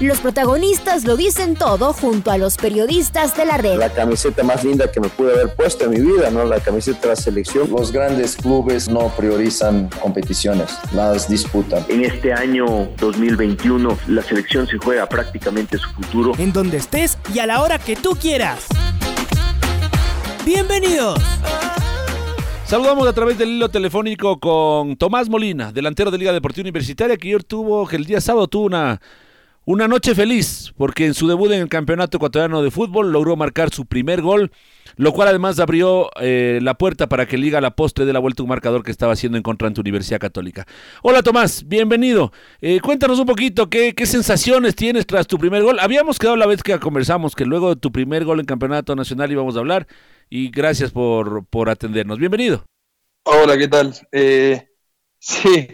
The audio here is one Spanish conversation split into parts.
Los protagonistas lo dicen todo junto a los periodistas de la red. La camiseta más linda que me pude haber puesto en mi vida, ¿no? La camiseta de la selección. Los grandes clubes no priorizan competiciones, las disputan. En este año 2021 la selección se juega prácticamente su futuro. En donde estés y a la hora que tú quieras. Bienvenidos. Saludamos a través del hilo telefónico con Tomás Molina, delantero de Liga Deportiva Universitaria, que ayer tuvo, que el día sábado tuvo una una noche feliz, porque en su debut en el Campeonato Ecuatoriano de Fútbol logró marcar su primer gol, lo cual además abrió eh, la puerta para que Liga la postre de la vuelta un marcador que estaba haciendo en contra de Universidad Católica. Hola Tomás, bienvenido. Eh, cuéntanos un poquito qué, sensaciones tienes tras tu primer gol. Habíamos quedado la vez que conversamos que luego de tu primer gol en Campeonato Nacional íbamos a hablar y gracias por, por atendernos. Bienvenido. Hola, ¿qué tal? Eh, sí,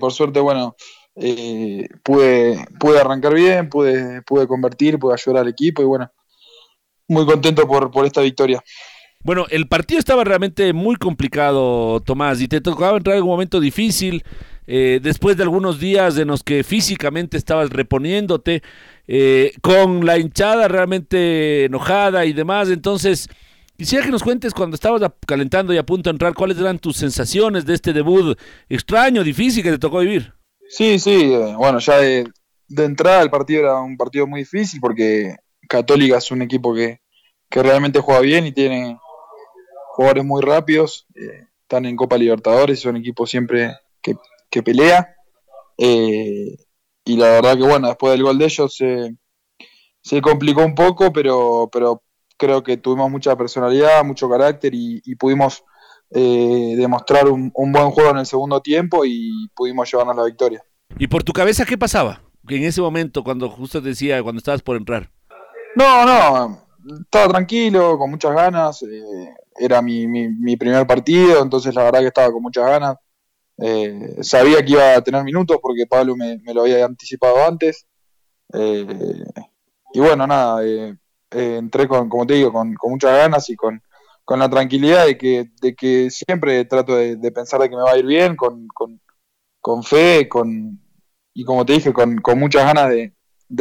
por suerte, bueno eh, pude, pude arrancar bien, pude, pude convertir, pude ayudar al equipo y bueno, muy contento por, por esta victoria. Bueno, el partido estaba realmente muy complicado, Tomás, y te tocaba entrar en un momento difícil, eh, después de algunos días en los que físicamente estabas reponiéndote, eh, con la hinchada realmente enojada y demás, entonces... Quisiera que nos cuentes cuando estabas calentando y a punto de entrar, cuáles eran tus sensaciones de este debut extraño, difícil que te tocó vivir. Sí, sí, eh, bueno, ya de, entrada el partido era un partido muy difícil porque Católica es un equipo que, realmente juega bien y tiene jugadores muy rápidos, eh, están en Copa Libertadores, son equipos siempre que, pelea. Eh, y la verdad que bueno, después del gol de ellos se, se complicó un poco, pero, pero creo que tuvimos mucha personalidad, mucho carácter y pudimos eh, demostrar un, buen juego en el segundo tiempo y pudimos llevarnos la victoria. ¿Y por tu cabeza qué pasaba en ese momento cuando justo decía, cuando estabas por entrar? No, no, estaba tranquilo, con muchas ganas. Eh, era mi, mi, primer partido, entonces la verdad que estaba con muchas ganas. Eh, sabía que iba a tener minutos porque Pablo me, lo había anticipado antes. y bueno, nada, entré con, como te digo, con, con muchas ganas y con, con la tranquilidad de que, de que siempre trato de, pensar de que me va a ir bien, con, con, fe, con, y como te dije, con, muchas ganas de,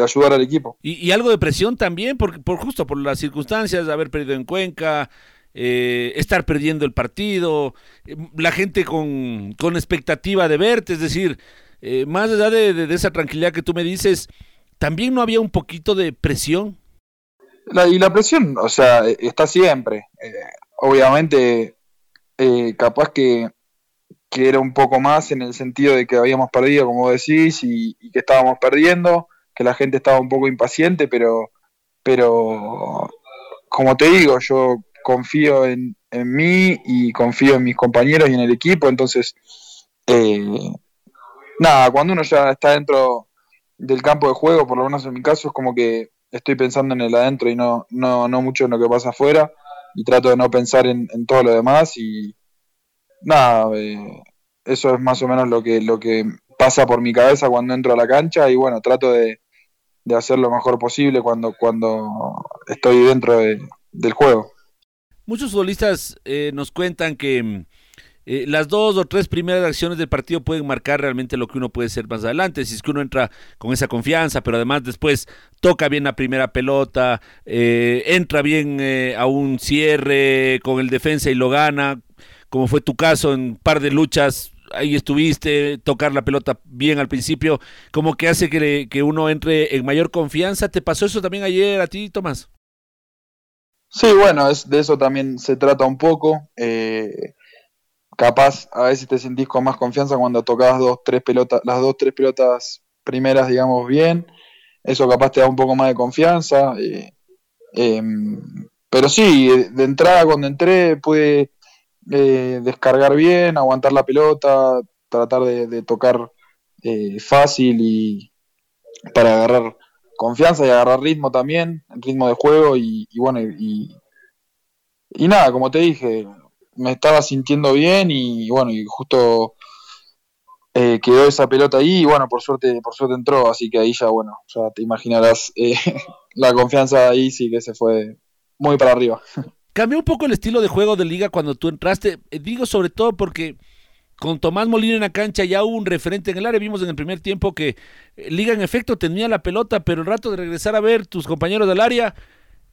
ayudar al equipo. Y, algo de presión también, por, por justo por las circunstancias, de haber perdido en Cuenca, eh, estar perdiendo el partido, eh, la gente con, con, expectativa de verte, es decir, eh, más allá de, esa tranquilidad que tú me dices, también no había un poquito de presión. La, y la presión, o sea, está siempre. Eh, obviamente, eh, capaz que, que, era un poco más en el sentido de que habíamos perdido, como decís, y, que estábamos perdiendo, que la gente estaba un poco impaciente, pero, pero como te digo, yo confío en, en mí y confío en mis compañeros y en el equipo, entonces, eh, nada, cuando uno ya está dentro del campo de juego, por lo menos en mi caso, es como que estoy pensando en el adentro y no, no, no mucho en lo que pasa afuera y trato de no pensar en, todo lo demás y nada, eh, eso es más o menos lo que, lo que pasa por mi cabeza cuando entro a la cancha y bueno, trato de, de hacer lo mejor posible cuando, cuando estoy dentro del juego. Muchos futbolistas eh, nos cuentan que eh, las dos o tres primeras acciones del partido pueden marcar realmente lo que uno puede ser más adelante. Si es que uno entra con esa confianza, pero además después toca bien la primera pelota, eh, entra bien eh, a un cierre con el defensa y lo gana, como fue tu caso en un par de luchas. Ahí estuviste, tocar la pelota bien al principio, como que hace que, que uno entre en mayor confianza. ¿Te pasó eso también ayer a ti, Tomás? Sí, bueno, es, de eso también se trata un poco. Capaz a veces te sentís con más confianza cuando tocabas dos, tres pelotas, las dos, tres pelotas primeras, digamos, bien. Eso capaz te da un poco más de confianza. Eh, em, pero sí, de entrada cuando entré pude eh, descargar bien, aguantar la pelota, tratar de, tocar eh, fácil y para agarrar confianza y agarrar ritmo también, ritmo de juego y, bueno, y, y nada, como te dije, me estaba sintiendo bien y bueno, y justo eh, quedó esa pelota ahí y bueno, por suerte, por suerte entró, así que ahí ya, bueno, ya te imaginarás, eh, la confianza ahí sí que se fue muy para arriba. Cambió un poco el estilo de juego de liga cuando tú entraste, eh, digo sobre todo porque con Tomás Molina en la cancha ya hubo un referente en el área, vimos en el primer tiempo que Liga en efecto tenía la pelota, pero el rato de regresar a ver tus compañeros del área,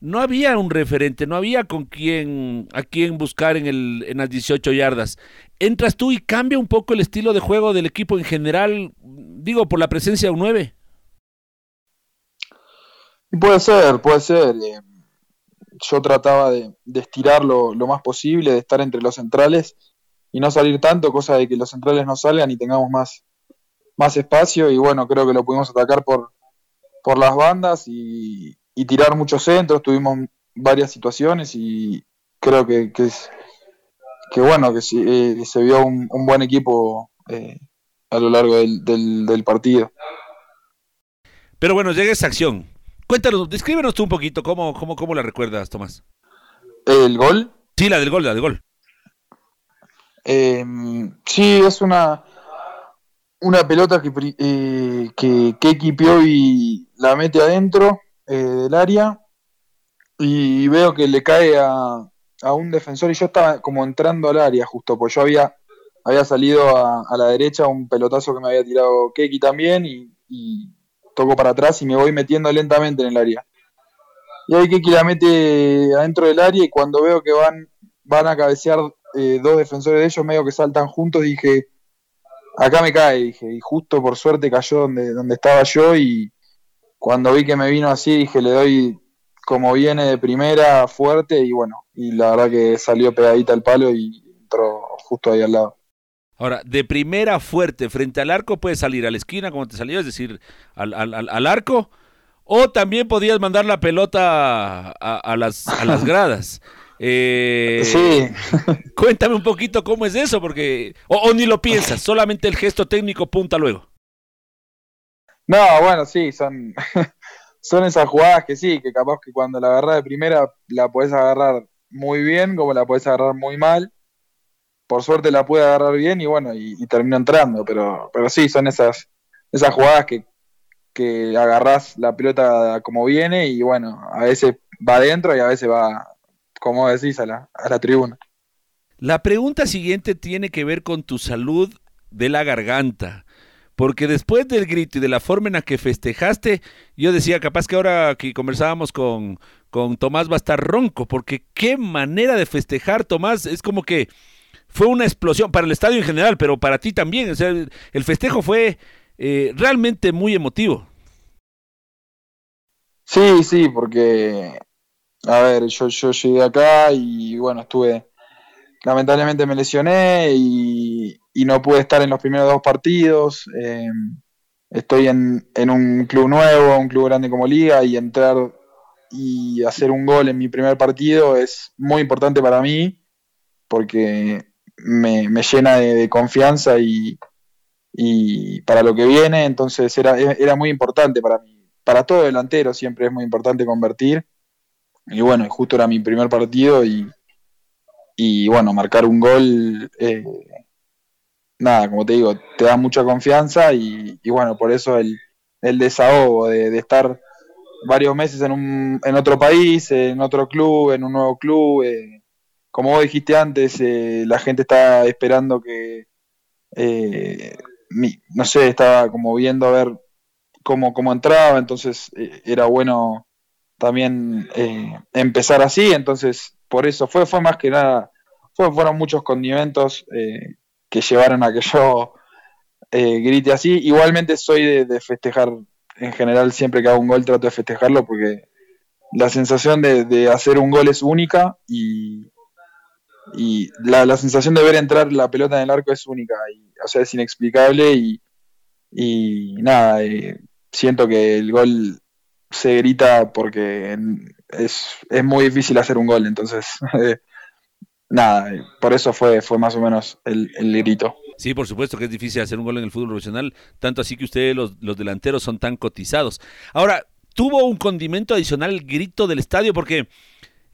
no había un referente, no había con quién, a quién buscar en, el, en las 18 yardas. Entras tú y cambia un poco el estilo de juego del equipo en general, digo, por la presencia de un 9. Puede ser, puede ser. Eh, yo trataba de, de estirarlo lo más posible, de estar entre los centrales y no salir tanto, cosa de que los centrales no salgan y tengamos más, más espacio. Y bueno, creo que lo pudimos atacar por, por las bandas y, y tirar muchos centros, tuvimos varias situaciones y creo que, que, que bueno, que eh, se vio un, un, buen equipo eh, a lo largo del, del, del, partido. Pero bueno, llega esa acción. Cuéntanos, descríbenos tú un poquito cómo, cómo, cómo la recuerdas, Tomás. ¿El gol? Sí, la del gol, la del gol. Eh, sí, es una una pelota que, eh, que, que equipió y la mete adentro eh, del área y veo que le cae a, a, un defensor y yo estaba como entrando al área justo, pues yo había, había salido a, a la derecha un pelotazo que me había tirado Keki también y, toco para atrás y me voy metiendo lentamente en el área. Y ahí Keki la mete adentro del área y cuando veo que van, van a cabecear eh, dos defensores de ellos medio que saltan juntos, dije, acá me cae, dije, y justo por suerte cayó donde, donde estaba yo y cuando vi que me vino así, dije, le doy como viene de primera fuerte y bueno, y la verdad que salió pegadita al palo y entró justo ahí al lado. Ahora, de primera fuerte frente al arco puedes salir a la esquina como te salió, es decir, al, al, al arco, o también podías mandar la pelota a, a las, a las gradas. Eh, sí. cuéntame un poquito cómo es eso, porque. O, o, ni lo piensas, solamente el gesto técnico punta luego. No, bueno, sí, son, son esas jugadas que sí, que capaz que cuando la agarras de primera la podés agarrar muy bien, como la podés agarrar muy mal. Por suerte la pude agarrar bien y bueno, y, y terminó entrando, pero, pero sí, son esas, esas jugadas que, que agarrás la pelota como viene y bueno, a veces va adentro y a veces va, como decís, a la, a la tribuna. La pregunta siguiente tiene que ver con tu salud de la garganta. Porque después del grito y de la forma en la que festejaste, yo decía, capaz que ahora que conversábamos con, con Tomás va a estar ronco, porque qué manera de festejar, Tomás, es como que fue una explosión para el estadio en general, pero para ti también. O sea, el festejo fue eh, realmente muy emotivo. Sí, sí, porque a ver, yo, yo llegué acá y bueno, estuve, lamentablemente me lesioné y, no pude estar en los primeros dos partidos. Eh, estoy en, un club nuevo, un club grande como Liga y entrar y hacer un gol en mi primer partido es muy importante para mí porque me, llena de, confianza y, y, para lo que viene, entonces era, era muy importante para mí. Para todo delantero siempre es muy importante convertir y bueno, justo era mi primer partido y, y bueno, marcar un gol, eh, nada, como te digo, te da mucha confianza y, bueno, por eso el, el desahogo de, estar varios meses en, un, en otro país, en otro club, en un nuevo club. Eh, como vos dijiste antes, eh, la gente está esperando que, no sé, estaba como viendo a ver cómo, cómo entraba, entonces era bueno también empezar así, entonces por eso fue, fue más que nada, fue, fueron muchos condimentos eh, que llevaron a que yo eh, grite así. Igualmente soy de, festejar, en general siempre que hago un gol trato de festejarlo porque la sensación de, hacer un gol es única y, y la, la, sensación de ver entrar la pelota en el arco es única, y, o sea, es inexplicable y, y nada, eh, siento que el gol se grita porque es, es muy difícil hacer un gol, entonces eh, nada, por eso fue, fue más o menos el, el, grito. Sí, por supuesto que es difícil hacer un gol en el fútbol profesional, tanto así que ustedes los, los delanteros son tan cotizados. Ahora, tuvo un condimento adicional el grito del estadio porque...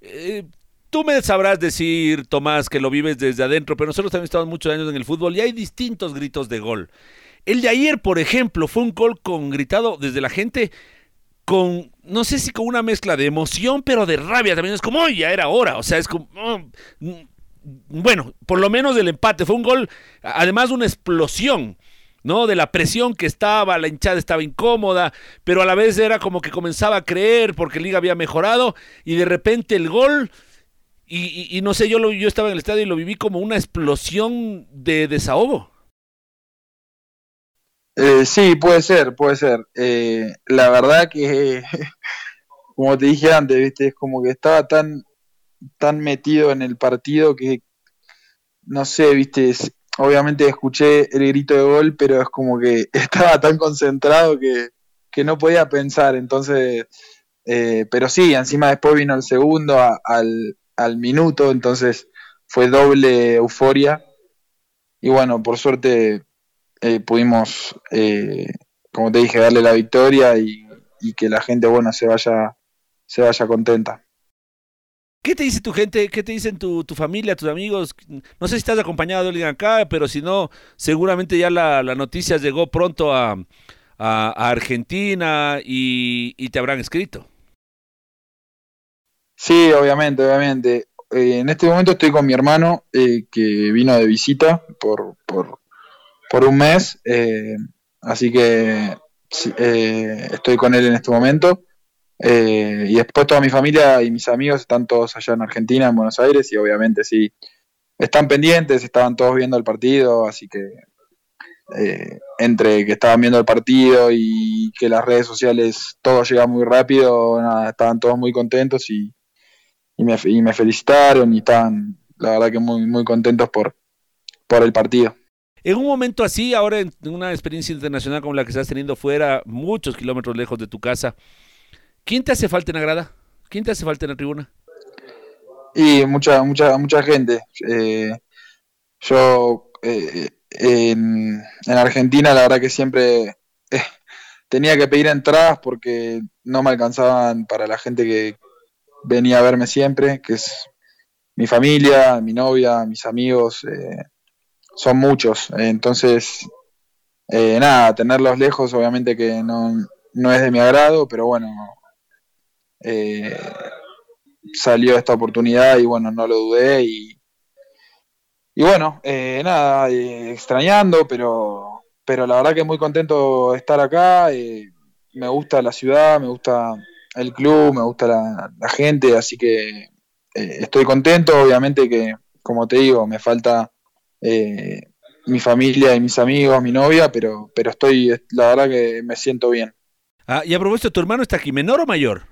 Eh, Tú me sabrás decir, Tomás, que lo vives desde adentro, pero nosotros también estamos muchos años en el fútbol y hay distintos gritos de gol. El de ayer, por ejemplo, fue un gol con gritado desde la gente con, no sé si con una mezcla de emoción, pero de rabia también. Es como, ya era hora. O sea, es como, oh, bueno, por lo menos del empate. Fue un gol, además una explosión. ¿no? De la presión que estaba, la hinchada estaba incómoda, pero a la vez era como que comenzaba a creer porque Liga había mejorado y de repente el gol y, no sé, yo, lo, yo estaba en el estadio y lo viví como una explosión de desahogo. Eh, sí, puede ser, puede ser. Eh, la verdad que, como te dije antes, viste, es como que estaba tan, tan metido en el partido que, no sé, viste, obviamente escuché el grito de gol, pero es como que estaba tan concentrado que, que no podía pensar. Entonces, eh, pero sí, encima después vino el segundo al, al minuto, entonces fue doble euforia. Y bueno, por suerte eh, pudimos, eh, como te dije, darle la victoria y, que la gente, bueno, se vaya, se vaya contenta. ¿Qué te dice tu gente? ¿Qué te dicen tu, tu familia, tus amigos? No sé si estás acompañado de alguien acá, pero si no, seguramente ya la, noticia llegó pronto a, a, Argentina y, y te habrán escrito. Sí, obviamente, obviamente. Eh, en este momento estoy con mi hermano eh, que vino de visita por, por, por un mes, eh, así que estoy con él en este momento. y después toda mi familia y mis amigos están todos allá en Argentina, en Buenos Aires, y obviamente sí, están pendientes, estaban todos viendo el partido, así que entre que estaban viendo el partido y que las redes sociales todo llega muy rápido, nada, estaban todos muy contentos y, y me, y me felicitaron y estaban, la verdad que muy, muy contentos por, por el partido. En un momento así, ahora en una experiencia internacional como la que estás teniendo fuera, muchos kilómetros lejos de tu casa, ¿quién te hace falta en la grada? ¿Quién te hace falta en la tribuna? Y mucha, mucha, mucha gente. Eh, yo eh, en, en, Argentina la verdad que siempre eh, tenía que pedir entradas porque no me alcanzaban para la gente que, venía a verme siempre, que es mi familia, mi novia, mis amigos, eh, son muchos. entonces, eh, nada, tenerlos lejos obviamente que no, no, es de mi agrado, pero bueno, eh, salió esta oportunidad y bueno, no lo dudé y, y bueno, nada, extrañando, pero, pero la verdad que muy contento de estar acá, me gusta la ciudad, me gusta el club, me gusta la, gente, así que eh, estoy contento. Obviamente que, como te digo, me falta eh, mi familia y mis amigos, mi novia, pero, pero estoy, la verdad que me siento bien. Ah, y a propósito, ¿tu hermano está aquí, menor o mayor?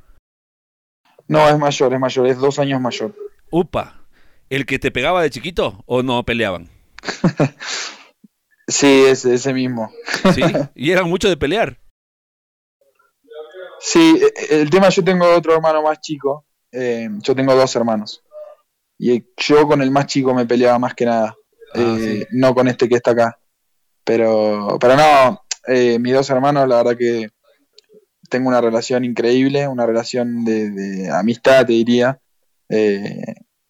No, es mayor, es mayor, es dos años mayor. Upa, ¿el que te pegaba de chiquito o no peleaban? sí, ese, ese mismo. sí, y eran mucho de pelear. Sí, e, e, el tema, yo tengo otro hermano más chico, eh, yo tengo dos hermanos, y yo con el más chico me peleaba más que nada, ah, eh, no con este que está acá, pero, pero no, eh, mis dos hermanos, la verdad que tengo una relación increíble, una relación de, amistad, te diría,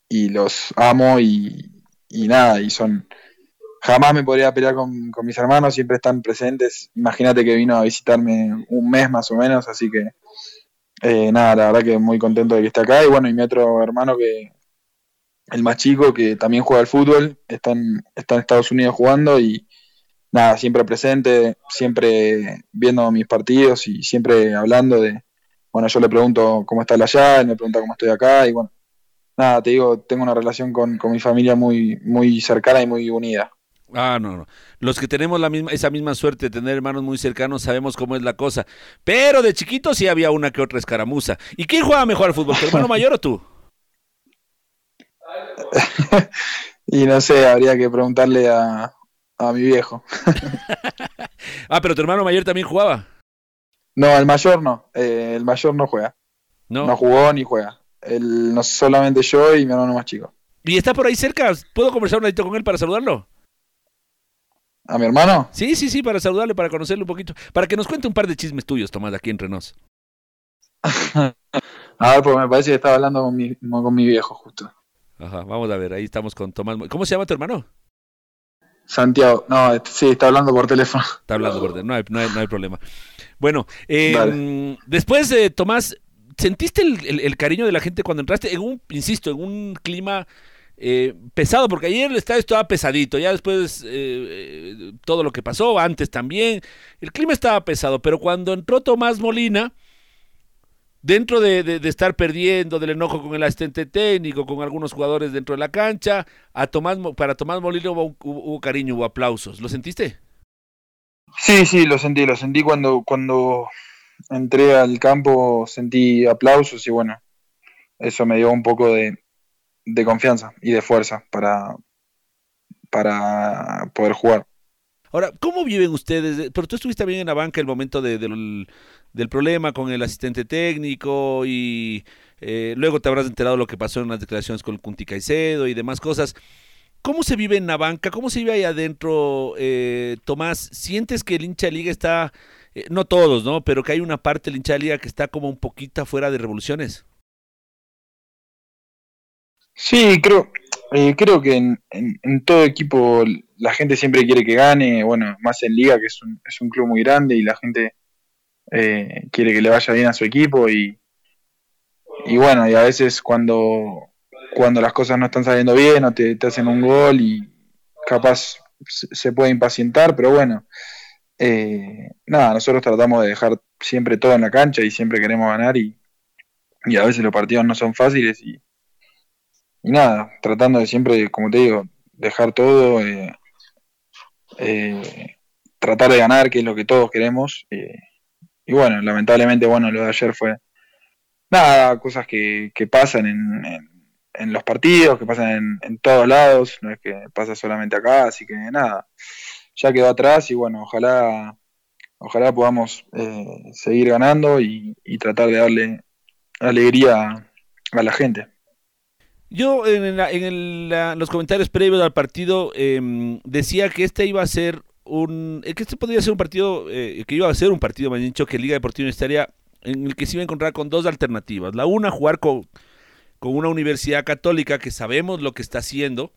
y los amo y, y nada, y son jamás me podría pelear con, mis hermanos, siempre están presentes. Imagínate que vino a visitarme un mes más o menos, así que eh, nada, la verdad que muy contento de que esté acá. Y bueno, y mi otro hermano que, el más chico, que también juega al fútbol, está en, está en Estados Unidos jugando y nada, siempre presente, siempre viendo mis partidos y siempre hablando de, bueno, yo le pregunto cómo está allá, él me pregunta cómo estoy acá y bueno, nada, te digo, tengo una relación con, con mi familia muy, muy cercana y muy unida. Ah, no, no. Los que tenemos la misma, esa misma suerte de tener hermanos muy cercanos sabemos cómo es la cosa. Pero de chiquito sí había una que otra escaramuza. ¿Y quién juega mejor al fútbol, tu hermano mayor o tú? y no sé, habría que preguntarle a, a mi viejo. ah, pero tu hermano mayor también jugaba. No, el mayor no. Eh, el mayor no juega. No. No jugó ni juega. El, no solamente yo y mi hermano más chico. ¿Y está por ahí cerca? ¿Puedo conversar un ratito con él para saludarlo? ¿A mi hermano? Sí, sí, sí, para saludarle, para conocerle un poquito. Para que nos cuente un par de chismes tuyos, Tomás, aquí entre nos. A ver, porque me parece que estaba hablando con mi, con mi viejo justo. Ajá, vamos a ver, ahí estamos con Tomás. ¿Cómo se llama tu hermano? Santiago, no, este, sí, está hablando por teléfono. Está hablando por teléfono, no hay, no hay, no hay problema. Bueno, eh, después, eh, Tomás, ¿sentiste el, el, cariño de la gente cuando entraste? En un, insisto, en un clima eh, pesado, porque ayer el estadio estaba pesadito, ya después eh, eh, todo lo que pasó, antes también, el clima estaba pesado, pero cuando entró Tomás Molina, dentro de, estar perdiendo, del enojo con el asistente técnico, con algunos jugadores dentro de la cancha, a Tomás, para Tomás Molina hubo, hubo, cariño, hubo aplausos, ¿lo sentiste? Sí, sí, lo sentí, lo sentí cuando, cuando entré al campo, sentí aplausos y bueno, eso me dio un poco de, de confianza y de fuerza para, para poder jugar. Ahora, ¿cómo viven ustedes? Pero tú estuviste bien en la banca el momento de, del problema con el asistente técnico y eh, luego te habrás enterado lo que pasó en las declaraciones con Cunti Caicedo y demás cosas. ¿Cómo se vive en la banca? ¿Cómo se vive ahí adentro, eh, Tomás? ¿Sientes que el hincha liga está, eh, no todos, ¿no? Pero que hay una parte del hincha de liga que está como un poquito fuera de revoluciones. Sí, creo, eh, creo que en, en, todo equipo la gente siempre quiere que gane, bueno, más en Liga, que es un, es un club muy grande y la gente eh, quiere que le vaya bien a su equipo y, y bueno, y a veces cuando, cuando las cosas no están saliendo bien o te, hacen un gol y capaz se puede impacientar, pero bueno, eh, nada, nosotros tratamos de dejar siempre todo en la cancha y siempre queremos ganar y, y a veces los partidos no son fáciles y y nada, tratando de siempre, como te digo, dejar todo, eh, eh, tratar de ganar, que es lo que todos queremos. Eh, y bueno, lamentablemente, bueno, lo de ayer fue nada, cosas que, que pasan en, en, los partidos, que pasan en, en, todos lados, no es que pasa solamente acá, así que nada, ya quedó atrás y bueno, ojalá, ojalá podamos seguir ganando y, y tratar de darle alegría a la gente. Yo en, los comentarios previos al partido em, decía que este iba a ser un que este podría ser un partido eh, que iba a ser un partido más dicho que Liga Deportiva Universitaria en el que se iba a encontrar con dos alternativas. La una jugar con, con una universidad católica que sabemos lo que está haciendo,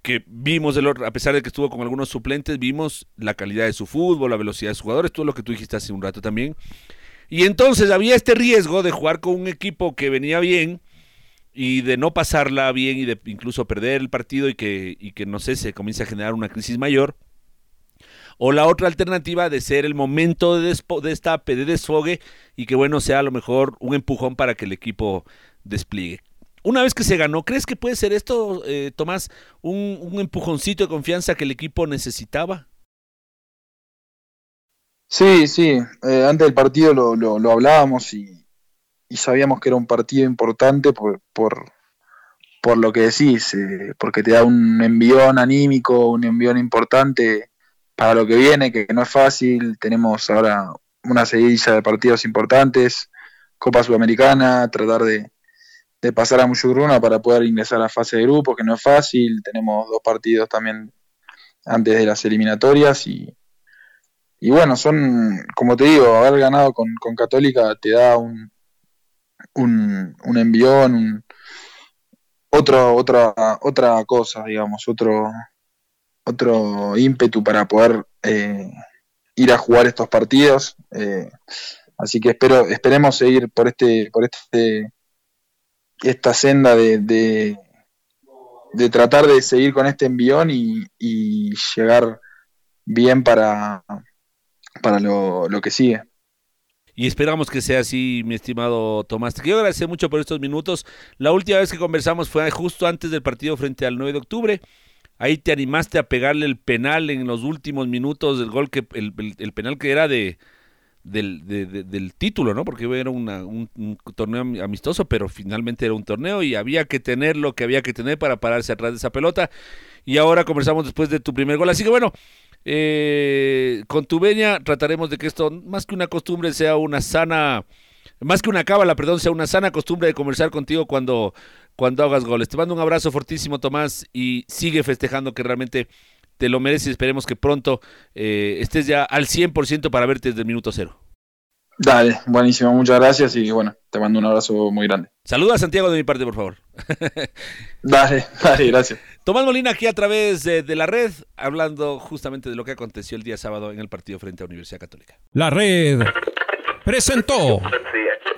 que vimos el, a pesar de que estuvo con algunos suplentes, vimos la calidad de su fútbol, la velocidad de sus jugadores, todo lo que tú dijiste hace un rato también. Y entonces había este riesgo de jugar con un equipo que venía bien y de no pasarla bien y de incluso perder el partido y que, y que no sé, se comience a generar una crisis mayor. O la otra alternativa de ser el momento de destape, de desfogue y que bueno sea a lo mejor un empujón para que el equipo despliegue. Una vez que se ganó, ¿crees que puede ser esto, eh, Tomás, un, empujoncito de confianza que el equipo necesitaba? Sí, sí. Eh, antes del partido lo, lo, lo hablábamos y, y sabíamos que era un partido importante por, por, por lo que decís, eh, porque te da un envión anímico, un envión importante para lo que viene, que no es fácil. Tenemos ahora una seguidilla de partidos importantes, Copa Sudamericana, tratar de, de pasar a Muyurruna para poder ingresar a la fase de grupo, que no es fácil. Tenemos dos partidos también antes de las eliminatorias y, y bueno, son, como te digo, haber ganado con, con Católica te da un, un, un envión, otro, otra, otra cosa, digamos, otro, otro ímpetu para poder eh, ir a jugar estos partidos. Eh, así que espero, esperemos seguir por este, por este, esta senda de, de, tratar de seguir con este envión y, y llegar bien para, para lo, lo que sigue. Y esperamos que sea así, mi estimado Tomás. Te quiero agradecer mucho por estos minutos. La última vez que conversamos fue justo antes del partido frente al 9 de octubre. Ahí te animaste a pegarle el penal en los últimos minutos del gol, que el, penal que era de, del, del título, ¿no? Porque era un, torneo amistoso, pero finalmente era un torneo y había que tener lo que había que tener para pararse atrás de esa pelota. Y ahora conversamos después de tu primer gol. Así que bueno, eh, con tu venia trataremos de que esto, más que una costumbre, sea una sana, más que una cábala, perdón, sea una sana costumbre de conversar contigo cuando, cuando hagas goles. Te mando un abrazo fortísimo, Tomás, y sigue festejando que realmente te lo mereces. Esperemos que pronto eh, estés ya al 100% para verte desde el minuto cero. Dale, buenísimo, muchas gracias y bueno, te mando un abrazo muy grande. Saluda a Santiago de mi parte, por favor. dale, dale, gracias. Tomás Molina aquí a través de, de, la red, hablando justamente de lo que aconteció el día sábado en el partido frente a Universidad Católica. La red presentó